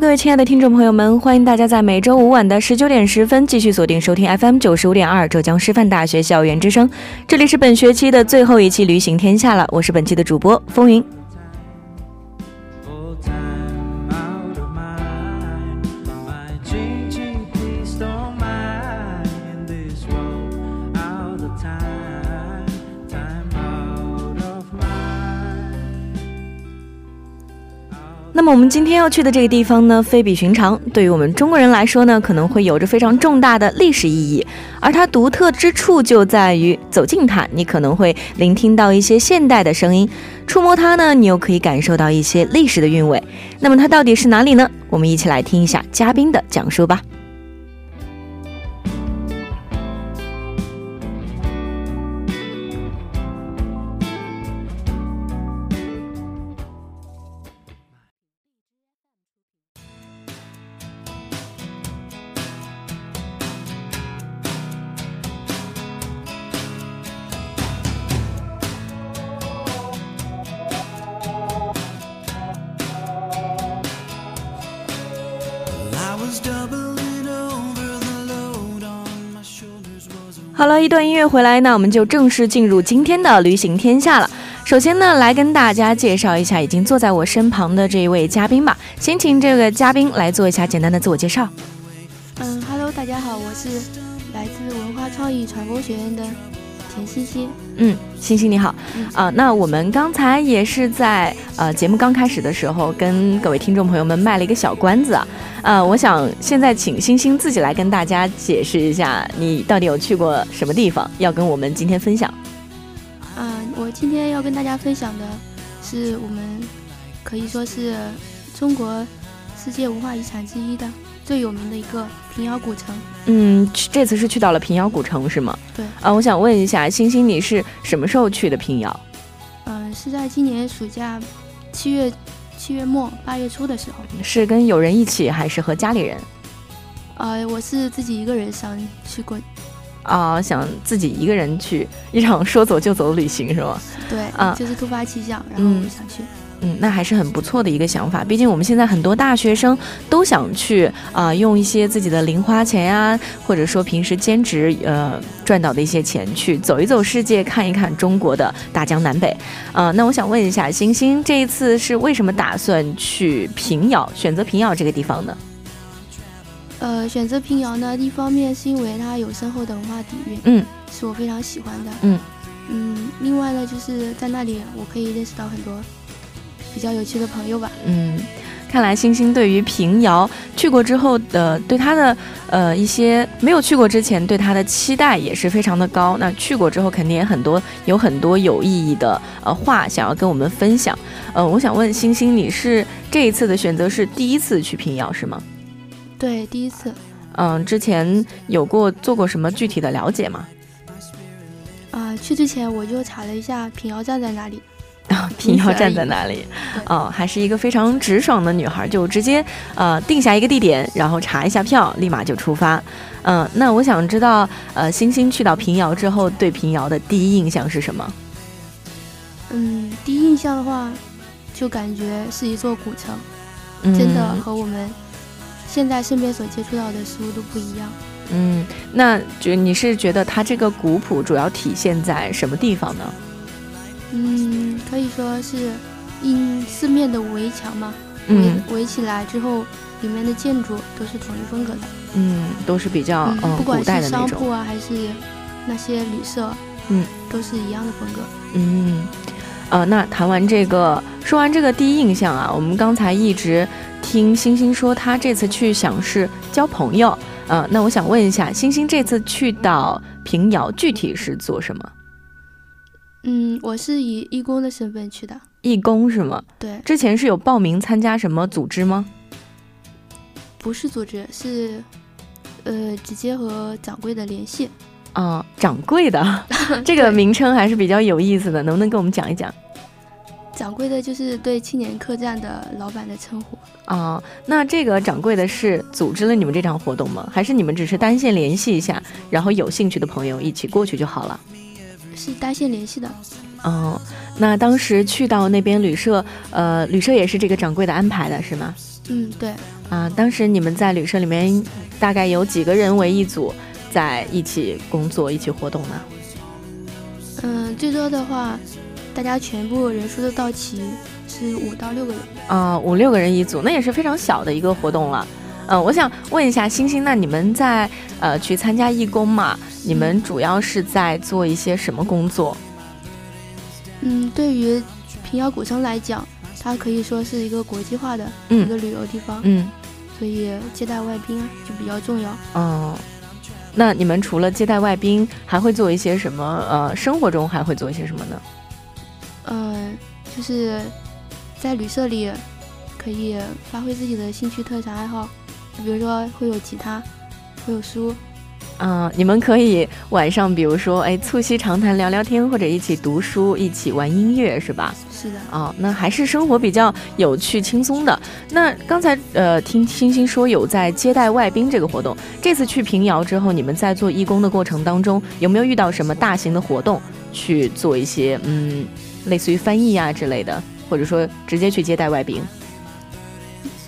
各位亲爱的听众朋友们，欢迎大家在每周五晚的十九点十分继续锁定收听 FM 九十五点二浙江师范大学校园之声。这里是本学期的最后一期《旅行天下》了，我是本期的主播风云。那么我们今天要去的这个地方呢，非比寻常。对于我们中国人来说呢，可能会有着非常重大的历史意义。而它独特之处就在于，走近它，你可能会聆听到一些现代的声音；触摸它呢，你又可以感受到一些历史的韵味。那么它到底是哪里呢？我们一起来听一下嘉宾的讲述吧。好了一段音乐回来，那我们就正式进入今天的旅行天下了。首先呢，来跟大家介绍一下已经坐在我身旁的这一位嘉宾吧。先请这个嘉宾来做一下简单的自我介绍。嗯，Hello，大家好，我是来自文化创意传播学院的田欣欣。嗯，欣欣你好。啊，那我们刚才也是在呃节目刚开始的时候跟各位听众朋友们卖了一个小关子啊。呃，我想现在请星星自己来跟大家解释一下，你到底有去过什么地方，要跟我们今天分享。啊，我今天要跟大家分享的是我们可以说是中国世界文化遗产之一的最有名的一个平遥古城。嗯，这次是去到了平遥古城是吗？对。啊，我想问一下，星星你是什么时候去的平遥？嗯，是在今年暑假七月。七月末八月初的时候，是跟友人一起还是和家里人？呃，我是自己一个人想去过，啊，想自己一个人去一场说走就走的旅行是吗？对，啊，就是突发奇想，然后我想去。嗯，那还是很不错的一个想法。毕竟我们现在很多大学生都想去啊，用一些自己的零花钱呀，或者说平时兼职呃赚到的一些钱去走一走世界，看一看中国的大江南北。啊，那我想问一下，星星这一次是为什么打算去平遥，选择平遥这个地方呢？呃，选择平遥呢，一方面是因为它有深厚的文化底蕴，嗯，是我非常喜欢的，嗯嗯。另外呢，就是在那里我可以认识到很多。比较有趣的朋友吧。嗯，看来星星对于平遥去过之后的，对他的呃一些没有去过之前对他的期待也是非常的高。那去过之后，肯定也很多有很多有意义的呃话想要跟我们分享。呃，我想问星星，你是这一次的选择是第一次去平遥是吗？对，第一次。嗯，之前有过做过什么具体的了解吗？啊，去之前我就查了一下平遥站在哪里。平遥站在哪里？哦，还是一个非常直爽的女孩，就直接呃定下一个地点，然后查一下票，立马就出发。嗯，那我想知道，呃，星星去到平遥之后，对平遥的第一印象是什么？嗯，第一印象的话，就感觉是一座古城，真的和我们现在身边所接触到的事物都不一样。嗯，那觉你是觉得它这个古朴主要体现在什么地方呢？嗯，可以说是因四面的围墙嘛，围围起来之后，里面的建筑都是统一风格的。嗯，都是比较嗯不管是商铺啊，还是那些旅社，嗯，都是一样的风格。嗯，呃，那谈完这个，说完这个第一印象啊，我们刚才一直听星星说他这次去想是交朋友，呃，那我想问一下，星星这次去到平遥具体是做什么？嗯，我是以义工的身份去的。义工是吗？对。之前是有报名参加什么组织吗？不是组织，是呃直接和掌柜的联系。啊，掌柜的 这个名称还是比较有意思的，能不能跟我们讲一讲？掌柜的就是对青年客栈的老板的称呼。啊，那这个掌柜的是组织了你们这场活动吗？还是你们只是单线联系一下，然后有兴趣的朋友一起过去就好了？是单线联系的。哦，那当时去到那边旅社，呃，旅社也是这个掌柜的安排的，是吗？嗯，对。啊，当时你们在旅社里面大概有几个人为一组？在一起工作、一起活动呢？嗯，最多的话，大家全部人数都到齐是五到六个人啊，五六个人一组，那也是非常小的一个活动了。嗯，我想问一下星星，那你们在呃去参加义工嘛？你们主要是在做一些什么工作？嗯，对于平遥古城来讲，它可以说是一个国际化的一个旅游地方，嗯，所以接待外宾啊就比较重要。嗯。那你们除了接待外宾，还会做一些什么？呃，生活中还会做一些什么呢？嗯，就是在旅社里可以发挥自己的兴趣特长爱好，比如说会有吉他，会有书。啊，你们可以晚上，比如说，哎，促膝长谈聊聊天，或者一起读书，一起玩音乐，是吧？是的。啊，那还是生活比较有趣、轻松的。那刚才呃，听星星说有在接待外宾这个活动，这次去平遥之后，你们在做义工的过程当中，有没有遇到什么大型的活动去做一些嗯，类似于翻译呀之类的，或者说直接去接待外宾？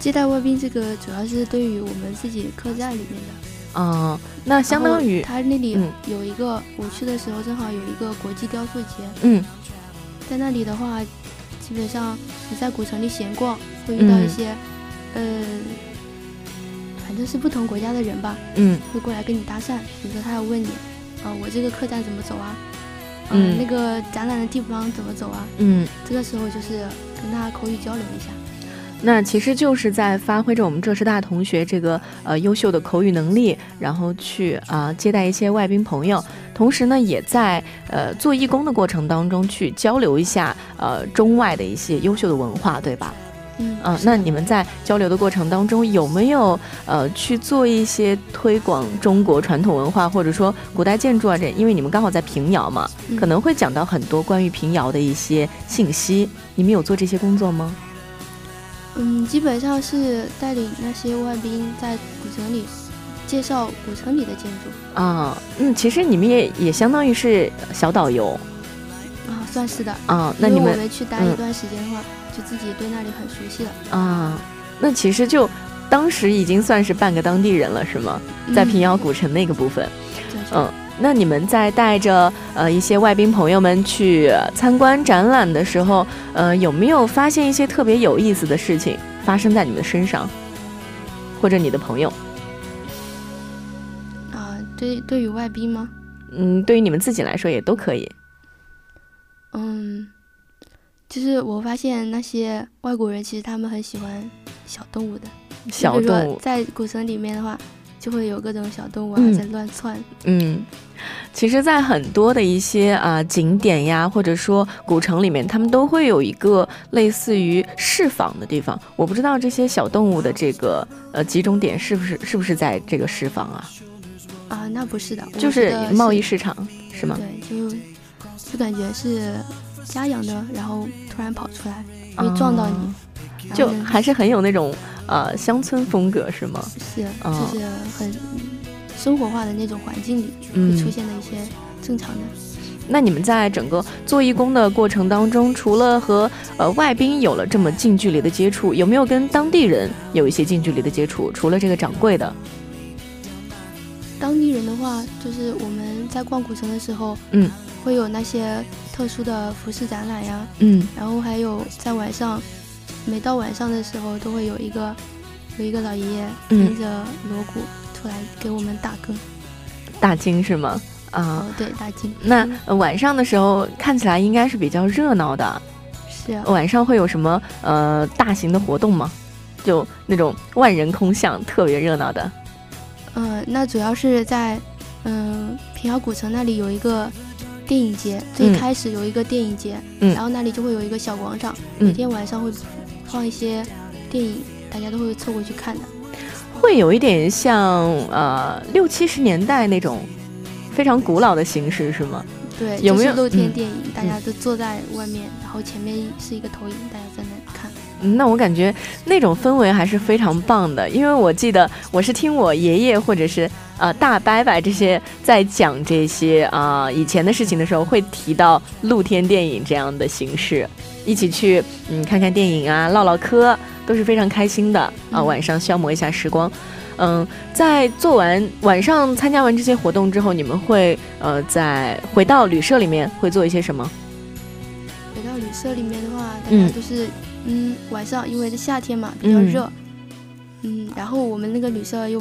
接待外宾这个主要是对于我们自己客栈里面的。嗯，那相当于他那里有一个，我去的时候正好有一个国际雕塑节。嗯，在那里的话，基本上你在古城里闲逛，会遇到一些，呃，反正是不同国家的人吧。嗯，会过来跟你搭讪，比如说他要问你，啊，我这个客栈怎么走啊？嗯，那个展览的地方怎么走啊？嗯，这个时候就是跟他口语交流一下。那其实就是在发挥着我们浙师大同学这个呃优秀的口语能力，然后去啊接待一些外宾朋友，同时呢也在呃做义工的过程当中去交流一下呃中外的一些优秀的文化，对吧？嗯啊，那你们在交流的过程当中有没有呃去做一些推广中国传统文化，或者说古代建筑啊这？因为你们刚好在平遥嘛，可能会讲到很多关于平遥的一些信息，你们有做这些工作吗？嗯，基本上是带领那些外宾在古城里介绍古城里的建筑啊。嗯，其实你们也也相当于是小导游啊，算是的啊。那你们我们去待一段时间的话，就自己对那里很熟悉了啊。那其实就当时已经算是半个当地人了，是吗？在平遥古城那个部分，嗯。那你们在带着呃一些外宾朋友们去参观展览的时候，呃，有没有发现一些特别有意思的事情发生在你们的身上，或者你的朋友？啊，对，对于外宾吗？嗯，对于你们自己来说也都可以。嗯，就是我发现那些外国人其实他们很喜欢小动物的，小动物在古城里面的话。就会有各种小动物啊在乱窜。嗯，其实，在很多的一些啊景点呀，或者说古城里面，他们都会有一个类似于释放的地方。我不知道这些小动物的这个呃集中点是不是是不是在这个释放啊？啊，那不是的，就是贸易市场是吗？对，就就感觉是家养的，然后突然跑出来会撞到你，就还是很有那种。呃，乡村风格是吗？是，就是很生活化的那种环境里会出现的一些正常的。那你们在整个做义工的过程当中，除了和呃外宾有了这么近距离的接触，有没有跟当地人有一些近距离的接触？除了这个掌柜的，当地人的话，就是我们在逛古城的时候，嗯，会有那些特殊的服饰展览呀，嗯，然后还有在晚上。每到晚上的时候，都会有一个有一个老爷爷拎着锣鼓出来给我们打更，大经是吗？啊，对，大庆。那晚上的时候看起来应该是比较热闹的。是。啊晚上会有什么呃大型的活动吗？就那种万人空巷、特别热闹的。呃，那主要是在嗯平遥古城那里有一个电影节，最开始有一个电影节，然后那里就会有一个小广场，每天晚上会放一些电影，大家都会凑过去看的。会有一点像呃六七十年代那种非常古老的形式是吗？对，有没有露天电影？大家都坐在外面，然后前面是一个投影，大家在那看。那我感觉那种氛围还是非常棒的，因为我记得我是听我爷爷或者是呃大伯伯这些在讲这些啊以前的事情的时候，会提到露天电影这样的形式，一起去嗯看看电影啊，唠唠嗑。都是非常开心的啊！晚上消磨一下时光，嗯，在做完晚上参加完这些活动之后，你们会呃在回到旅社里面会做一些什么？回到旅社里面的话，大家都是嗯晚上因为是夏天嘛比较热，嗯，然后我们那个旅社又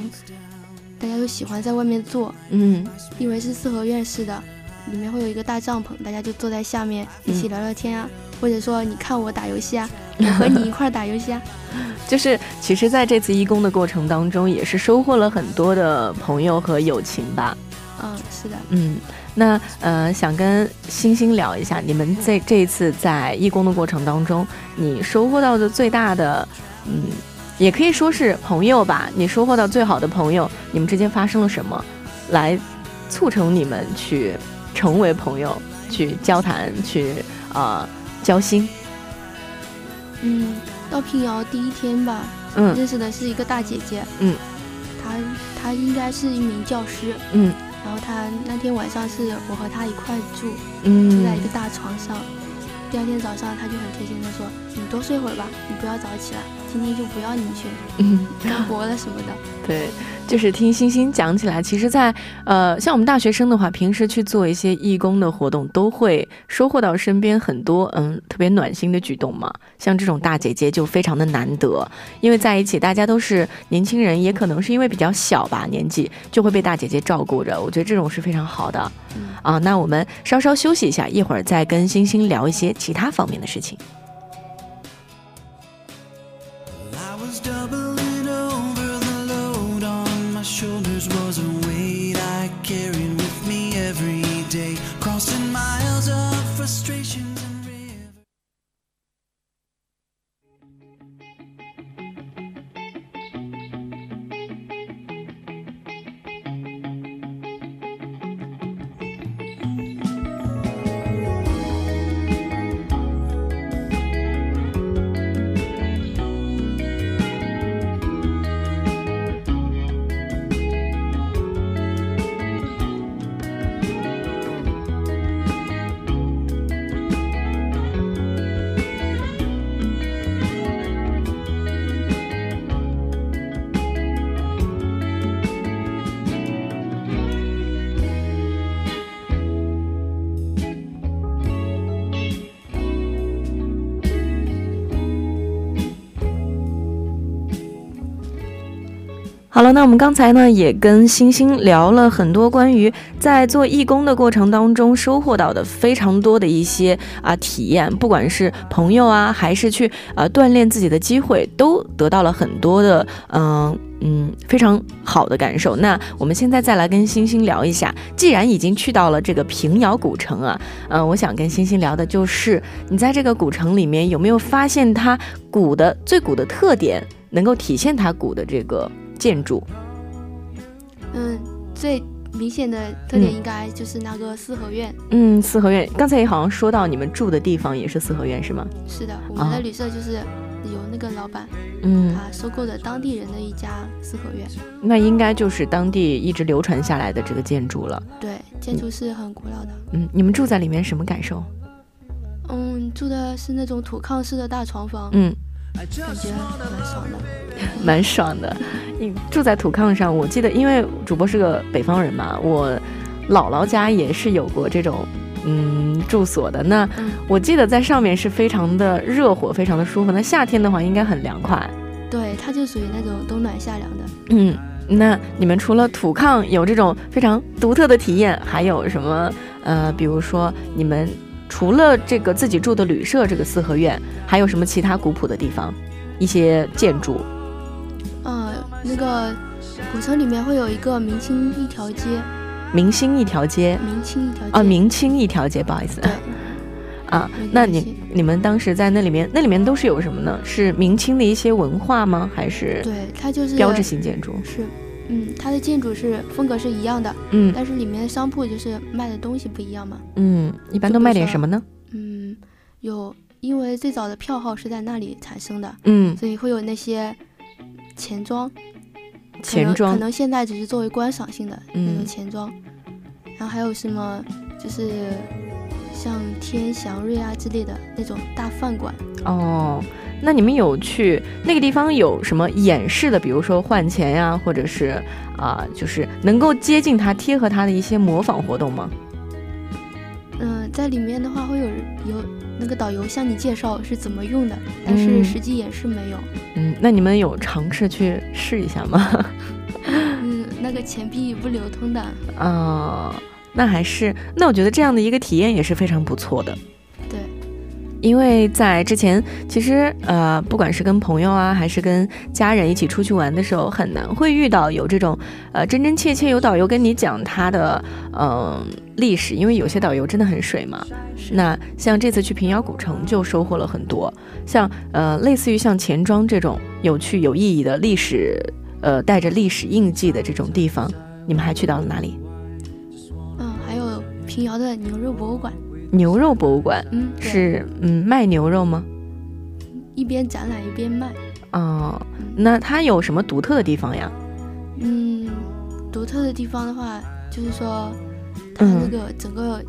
大家都喜欢在外面坐，嗯，因为是四合院式的，里面会有一个大帐篷，大家就坐在下面一起聊聊天啊。或者说，你看我打游戏啊，我和你一块儿打游戏啊。就是，其实在这次义工的过程当中，也是收获了很多的朋友和友情吧。嗯，是的。嗯，那呃，想跟星星聊一下，你们在这一次在义工的过程当中，你收获到的最大的，嗯，也可以说是朋友吧。你收获到最好的朋友，你们之间发生了什么，来促成你们去成为朋友，去交谈，去啊。交心。嗯，到平遥第一天吧，嗯，认识的是一个大姐姐，嗯，她她应该是一名教师，嗯，然后她那天晚上是我和她一块住，嗯，住在一个大床上，第二天早上她就很贴心的说，你多睡会儿吧，你不要早起来，今天就不要你去干活了什么的，对。就是听星星讲起来，其实，在呃，像我们大学生的话，平时去做一些义工的活动，都会收获到身边很多嗯特别暖心的举动嘛。像这种大姐姐就非常的难得，因为在一起大家都是年轻人，也可能是因为比较小吧年纪，就会被大姐姐照顾着。我觉得这种是非常好的啊。那我们稍稍休息一下，一会儿再跟星星聊一些其他方面的事情。好了，那我们刚才呢也跟星星聊了很多关于在做义工的过程当中收获到的非常多的一些啊体验，不管是朋友啊，还是去呃锻炼自己的机会，都得到了很多的嗯嗯非常好的感受。那我们现在再来跟星星聊一下，既然已经去到了这个平遥古城啊，嗯，我想跟星星聊的就是你在这个古城里面有没有发现它古的最古的特点，能够体现它古的这个。建筑，嗯，最明显的特点应该就是那个四合院。嗯，四合院，刚才也好像说到你们住的地方也是四合院，是吗？是的，我们的旅社就是有那个老板，嗯，他收购的当地人的一家四合院。那应该就是当地一直流传下来的这个建筑了。对，建筑是很古老的。嗯，你们住在里面什么感受？嗯，住的是那种土炕式的大床房。嗯。感觉蛮爽的，蛮爽的。你住在土炕上，我记得，因为主播是个北方人嘛，我姥姥家也是有过这种嗯住所的。那我记得在上面是非常的热火，非常的舒服。那夏天的话，应该很凉快。对，它就属于那种冬暖夏凉的。嗯，那你们除了土炕有这种非常独特的体验，还有什么？呃，比如说你们除了这个自己住的旅社这个四合院，还有什么其他古朴的地方？一些建筑？呃，那个古城里面会有一个明清一条街。明清一条街。明清一条街。啊，明清一条街，不好意思。啊，那你你们当时在那里面，那里面都是有什么呢？是明清的一些文化吗？还是？对，它就是标志性建筑。是，嗯，它的建筑是风格是一样的，嗯，但是里面的商铺就是卖的东西不一样嘛。嗯，一般都卖点什么呢？嗯，有，因为最早的票号是在那里产生的，嗯，所以会有那些钱庄，钱庄可能现在只是作为观赏性的那种钱庄，然后还有什么就是。像天祥瑞啊之类的那种大饭馆哦，那你们有去那个地方有什么演示的？比如说换钱呀，或者是啊，就是能够接近它、贴合它的一些模仿活动吗？嗯，在里面的话会有有那个导游向你介绍是怎么用的，但是实际演示没有。嗯，那你们有尝试去试一下吗？嗯，那个钱币不流通的。啊。那还是，那我觉得这样的一个体验也是非常不错的。对，因为在之前，其实呃，不管是跟朋友啊，还是跟家人一起出去玩的时候，很难会遇到有这种呃真真切切有导游跟你讲他的嗯历史，因为有些导游真的很水嘛。那像这次去平遥古城就收获了很多，像呃类似于像钱庄这种有趣有意义的历史，呃带着历史印记的这种地方，你们还去到了哪里？嗯，还有平遥的牛肉博物馆，牛肉博物馆，嗯，是嗯卖牛肉吗？一边展览一边卖。哦，那它有什么独特的地方呀？嗯，独特的地方的话，就是说它那个整个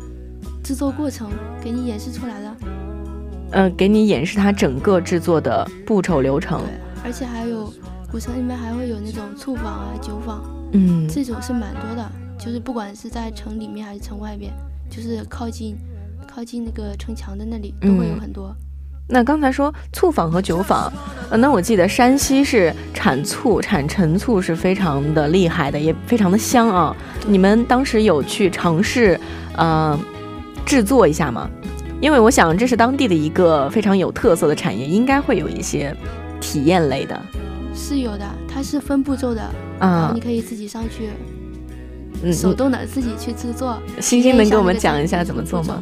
制作过程给你演示出来了。嗯，给你演示它整个制作的步骤流程。对，而且还有古城里面还会有那种醋坊啊、酒坊，嗯，这种是蛮多的。就是不管是在城里面还是城外边，就是靠近靠近那个城墙的那里，都会有很多。那刚才说醋坊和酒坊，呃，那我记得山西是产醋、产陈醋是非常的厉害的，也非常的香啊。你们当时有去尝试呃制作一下吗？因为我想这是当地的一个非常有特色的产业，应该会有一些体验类的。是有的，它是分步骤的啊，你可以自己上去。手动的自己去制作，星星能给我们讲一下怎么做吗？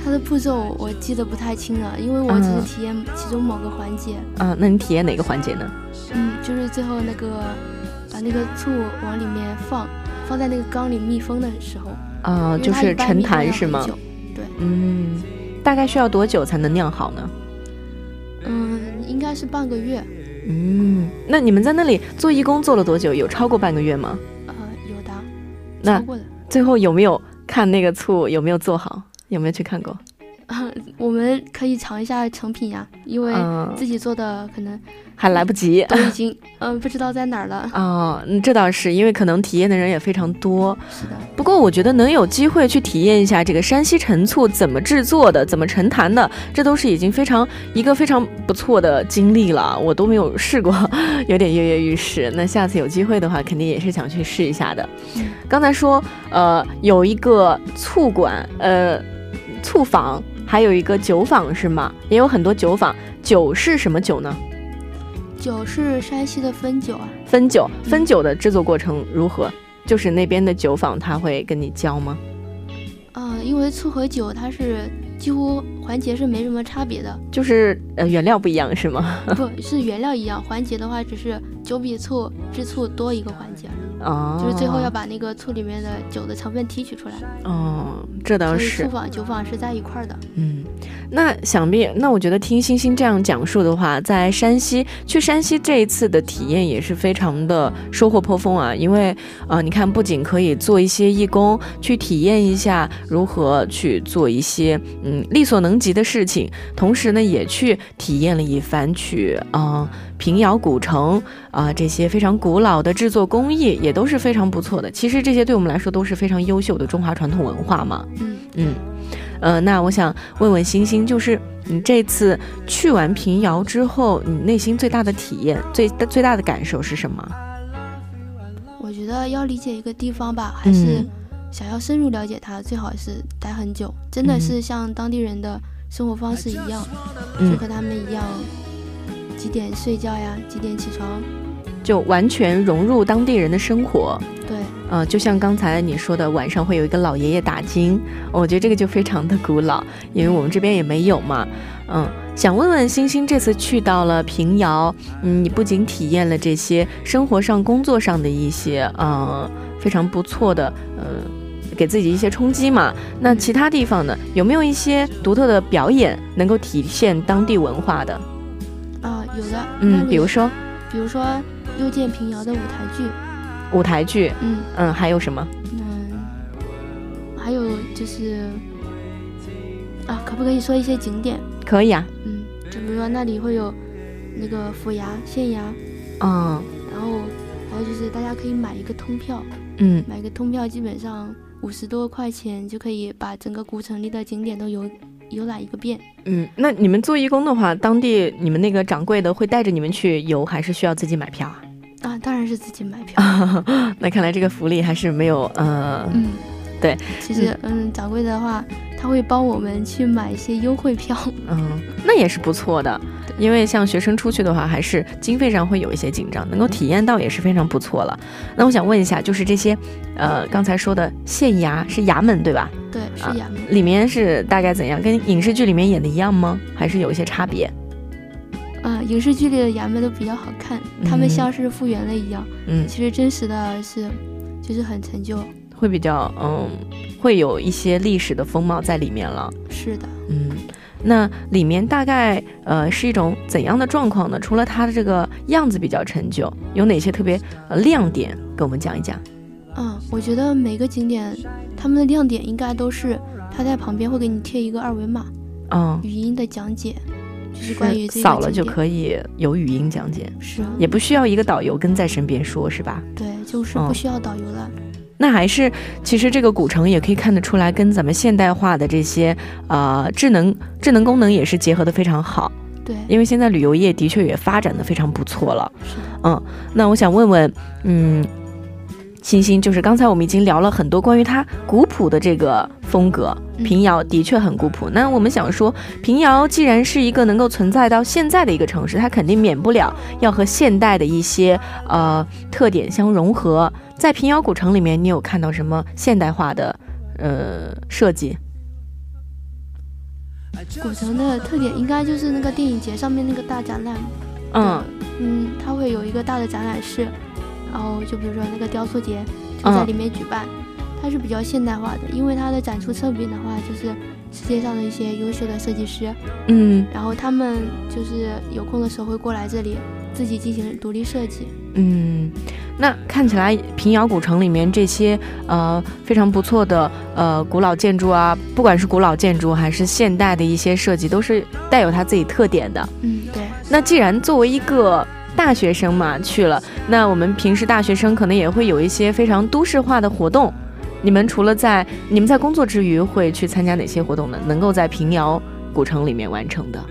嗯，它的步骤我记得不太清了，因为我只是体验其中某个环节。啊，那你体验哪个环节呢？嗯，就是最后那个把那个醋往里面放，放在那个缸里密封的时候。啊，就是沉坛是吗？对。嗯，大概需要多久才能酿好呢？嗯，应该是半个月。嗯，那你们在那里做义工做了多久？有超过半个月吗？呃，有的。那最后有没有看那个醋有没有做好？有没有去看过？我们可以尝一下成品呀，因为自己做的可能。还来不及，都已经嗯不知道在哪儿了 哦，这倒是，因为可能体验的人也非常多。是的，不过我觉得能有机会去体验一下这个山西陈醋怎么制作的，怎么陈坛的，这都是已经非常一个非常不错的经历了。我都没有试过，有点跃跃欲试。那下次有机会的话，肯定也是想去试一下的。刚才说呃有一个醋馆，呃醋坊，还有一个酒坊是吗？也有很多酒坊，酒是什么酒呢？酒是山西的汾酒啊，汾酒，汾酒的制作过程如何？就是那边的酒坊他会跟你教吗？嗯，因为醋和酒它是几乎环节是没什么差别的，就是呃原料不一样是吗？不是原料一样，环节的话只是酒比醋制醋多一个环节。哦，就是最后要把那个醋里面的酒的成分提取出来。哦，这倒是。醋坊、酒坊是在一块儿的。嗯，那想必那我觉得听星星这样讲述的话，在山西去山西这一次的体验也是非常的收获颇丰啊。因为啊，你看不仅可以做一些义工，去体验一下如何去做一些嗯力所能及的事情，同时呢也去体验了一番去啊。平遥古城啊，这些非常古老的制作工艺也都是非常不错的。其实这些对我们来说都是非常优秀的中华传统文化嘛。嗯嗯，呃，那我想问问星星，就是你这次去完平遥之后，你内心最大的体验、最最大的感受是什么？我觉得要理解一个地方吧，还是想要深入了解它，最好是待很久，真的是像当地人的生活方式一样，就和他们一样，几点睡觉呀，几点起床。就完全融入当地人的生活，对，呃，就像刚才你说的，晚上会有一个老爷爷打更，我觉得这个就非常的古老，因为我们这边也没有嘛，嗯，想问问星星，这次去到了平遥，嗯，你不仅体验了这些生活上、工作上的一些，呃，非常不错的，呃，给自己一些冲击嘛，那其他地方呢，有没有一些独特的表演能够体现当地文化的？啊，有的，嗯，比如说，比如说。又见平遥的舞台剧，舞台剧，嗯嗯，还有什么？嗯，还有就是，啊，可不可以说一些景点？可以啊，嗯，就比如说那里会有那个府衙、县衙，嗯，然后还有就是大家可以买一个通票，嗯，买个通票基本上五十多块钱就可以把整个古城里的景点都游。游览一个遍，嗯，那你们做义工的话，当地你们那个掌柜的会带着你们去游，还是需要自己买票啊？啊，当然是自己买票。那看来这个福利还是没有，呃，嗯，对，其实，嗯，掌柜的话。他会帮我们去买一些优惠票，嗯，那也是不错的。因为像学生出去的话，还是经费上会有一些紧张，能够体验到也是非常不错了。那我想问一下，就是这些，呃，刚才说的县衙是衙门对吧？对，是衙门。里面是大概怎样？跟影视剧里面演的一样吗？还是有一些差别？啊，影视剧里的衙门都比较好看，他们像是复原了一样。嗯，其实真实的是，就是很陈旧。会比较嗯，会有一些历史的风貌在里面了。是的，嗯，那里面大概呃是一种怎样的状况呢？除了它的这个样子比较陈旧，有哪些特别呃亮点？跟我们讲一讲。嗯，我觉得每个景点他们的亮点应该都是他在旁边会给你贴一个二维码，嗯，语音的讲解，就是关于扫了就可以有语音讲解，是，啊也不需要一个导游跟在身边说，是吧？对，就是不需要导游了。那还是，其实这个古城也可以看得出来，跟咱们现代化的这些呃智能智能功能也是结合的非常好。对，因为现在旅游业的确也发展的非常不错了。是的。嗯，那我想问问，嗯，星星，就是刚才我们已经聊了很多关于它古朴的这个风格，平遥的确很古朴。那我们想说，平遥既然是一个能够存在到现在的一个城市，它肯定免不了要和现代的一些呃特点相融合。在平遥古城里面，你有看到什么现代化的呃设计？古城的特点应该就是那个电影节上面那个大展览。嗯嗯，它会有一个大的展览室，然后就比如说那个雕塑节就在里面举办，它是比较现代化的，因为它的展出侧面的话就是世界上的一些优秀的设计师。嗯，然后他们就是有空的时候会过来这里自己进行独立设计。嗯。那看起来平遥古城里面这些呃非常不错的呃古老建筑啊，不管是古老建筑还是现代的一些设计，都是带有它自己特点的。嗯，对。那既然作为一个大学生嘛去了，那我们平时大学生可能也会有一些非常都市化的活动。你们除了在你们在工作之余会去参加哪些活动呢？能够在平遥古城里面完成的？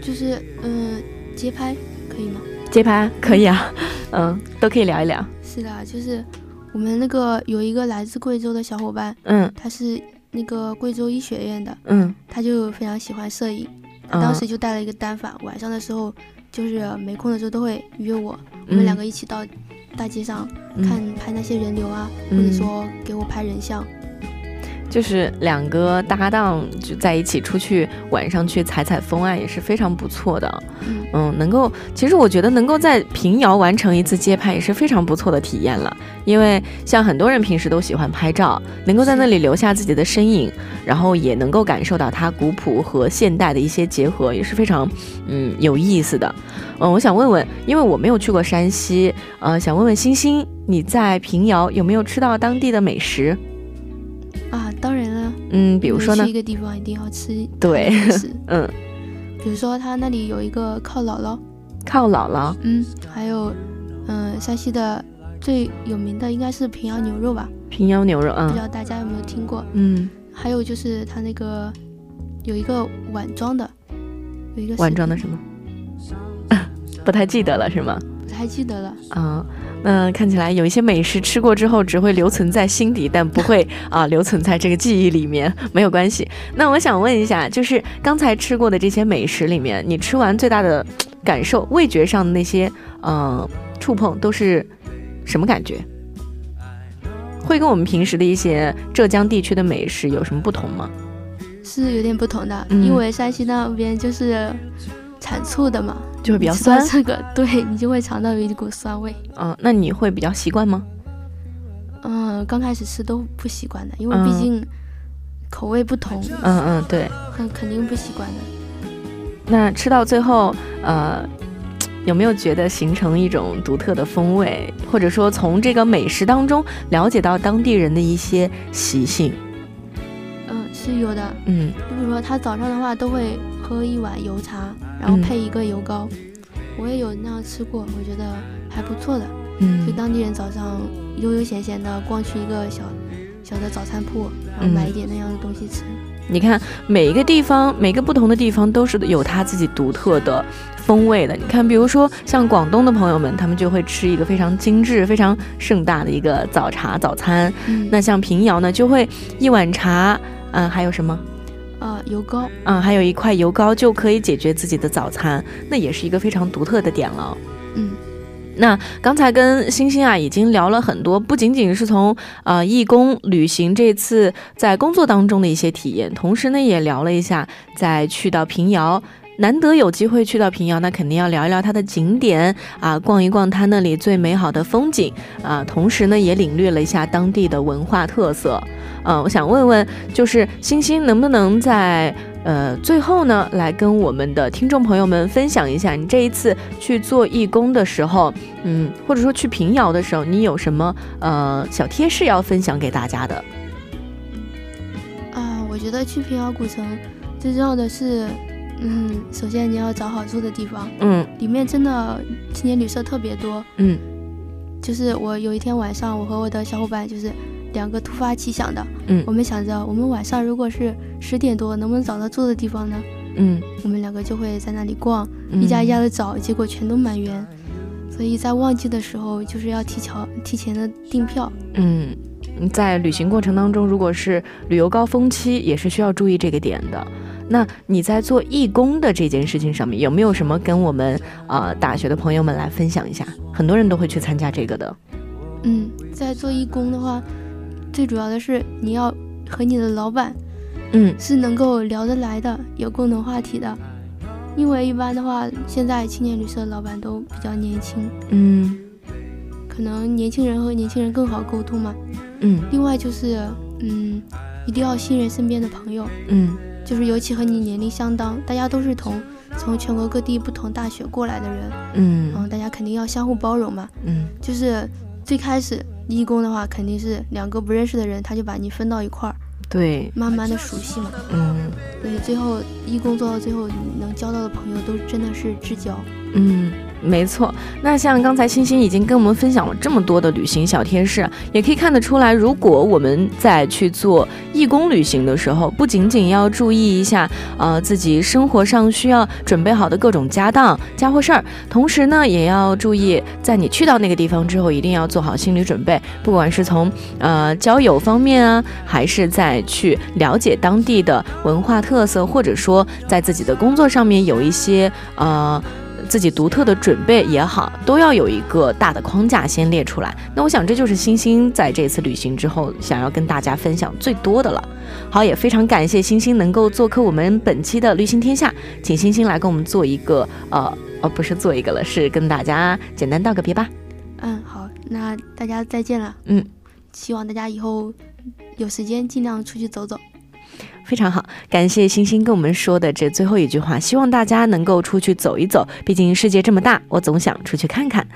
就是嗯，街拍可以吗？街拍可以啊。嗯，都可以聊一聊。是的，就是我们那个有一个来自贵州的小伙伴，嗯，他是那个贵州医学院的，嗯，他就非常喜欢摄影，当时就带了一个单反，晚上的时候就是没空的时候都会约我，我们两个一起到大街上看拍那些人流啊，或者说给我拍人像。就是两个搭档就在一起出去，晚上去采采风啊，也是非常不错的。嗯，能够，其实我觉得能够在平遥完成一次街拍也是非常不错的体验了。因为像很多人平时都喜欢拍照，能够在那里留下自己的身影，然后也能够感受到它古朴和现代的一些结合，也是非常嗯有意思的。嗯，我想问问，因为我没有去过山西，呃，想问问星星，你在平遥有没有吃到当地的美食？啊，嗯，比如说呢，去一个地方一定要吃对，嗯，比如说他那里有一个靠姥姥，靠姥姥，嗯，还有，嗯，山西的最有名的应该是平遥牛肉吧，平遥牛肉，嗯，不知道大家有没有听过，嗯，还有就是他那个有一个碗装的，有一个碗装的什么？不太记得了是吗？不太记得了。嗯，那看起来有一些美食吃过之后只会留存在心底，但不会 啊留存在这个记忆里面。没有关系。那我想问一下，就是刚才吃过的这些美食里面，你吃完最大的感受，味觉上的那些嗯触碰都是什么感觉？会跟我们平时的一些浙江地区的美食有什么不同吗？是有点不同的，因为山西那边就是产醋的嘛，就会比较酸。这个对你就会尝到有一股酸味。嗯，那你会比较习惯吗？嗯，刚开始吃都不习惯的，因为毕竟口味不同。嗯嗯，对，很肯定不习惯的。那吃到最后，呃。有没有觉得形成一种独特的风味，或者说从这个美食当中了解到当地人的一些习性？嗯，是有的。嗯，就比如说他早上的话都会喝一碗油茶，然后配一个油糕。我也有那样吃过，我觉得还不错的。嗯，就当地人早上悠悠闲闲的逛去一个小小的早餐铺，然后买一点那样的东西吃。你看每一个地方，每个不同的地方都是有它自己独特的。风味的，你看，比如说像广东的朋友们，他们就会吃一个非常精致、非常盛大的一个早茶早餐。那像平遥呢，就会一碗茶，嗯，还有什么？呃，油糕，嗯，还有一块油糕就可以解决自己的早餐，那也是一个非常独特的点了。嗯，那刚才跟星星啊已经聊了很多，不仅仅是从呃义工旅行这次在工作当中的一些体验，同时呢也聊了一下在去到平遥。难得有机会去到平遥，那肯定要聊一聊它的景点啊，逛一逛它那里最美好的风景啊，同时呢也领略了一下当地的文化特色。嗯，我想问问，就是星星能不能在呃最后呢，来跟我们的听众朋友们分享一下，你这一次去做义工的时候，嗯，或者说去平遥的时候，你有什么呃小贴士要分享给大家的？啊，我觉得去平遥古城最重要的是。嗯，首先你要找好住的地方。嗯，里面真的青年旅社特别多。嗯，就是我有一天晚上，我和我的小伙伴就是两个突发奇想的。嗯，我们想着我们晚上如果是十点多，能不能找到住的地方呢？嗯，我们两个就会在那里逛，一家一家的找，结果全都满员。所以在旺季的时候，就是要提前提前的订票。嗯，在旅行过程当中，如果是旅游高峰期，也是需要注意这个点的。那你在做义工的这件事情上面有没有什么跟我们呃大学的朋友们来分享一下？很多人都会去参加这个的。嗯，在做义工的话，最主要的是你要和你的老板，嗯，是能够聊得来的，有共同话题的。因为一般的话，现在青年旅社的老板都比较年轻，嗯，可能年轻人和年轻人更好沟通嘛。嗯。另外就是，嗯，一定要信任身边的朋友。嗯。就是尤其和你年龄相当，大家都是同从全国各地不同大学过来的人，嗯，然后大家肯定要相互包容嘛，嗯，就是最开始义工的话，肯定是两个不认识的人，他就把你分到一块儿，对，慢慢的熟悉嘛，嗯，所以最后义工做到最后，你能交到的朋友都真的是至交，嗯。没错，那像刚才星星已经跟我们分享了这么多的旅行小贴士，也可以看得出来，如果我们在去做义工旅行的时候，不仅仅要注意一下，呃，自己生活上需要准备好的各种家当、家伙事儿，同时呢，也要注意，在你去到那个地方之后，一定要做好心理准备，不管是从呃交友方面啊，还是在去了解当地的文化特色，或者说在自己的工作上面有一些呃。自己独特的准备也好，都要有一个大的框架先列出来。那我想这就是星星在这次旅行之后想要跟大家分享最多的了。好，也非常感谢星星能够做客我们本期的旅行天下，请星星来跟我们做一个呃哦不是做一个了，是跟大家简单道个别吧。嗯，好，那大家再见了。嗯，希望大家以后有时间尽量出去走走。非常好，感谢星星跟我们说的这最后一句话，希望大家能够出去走一走，毕竟世界这么大，我总想出去看看。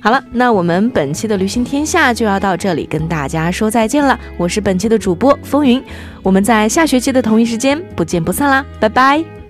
好了，那我们本期的旅行天下就要到这里，跟大家说再见了。我是本期的主播风云，我们在下学期的同一时间不见不散啦，拜拜。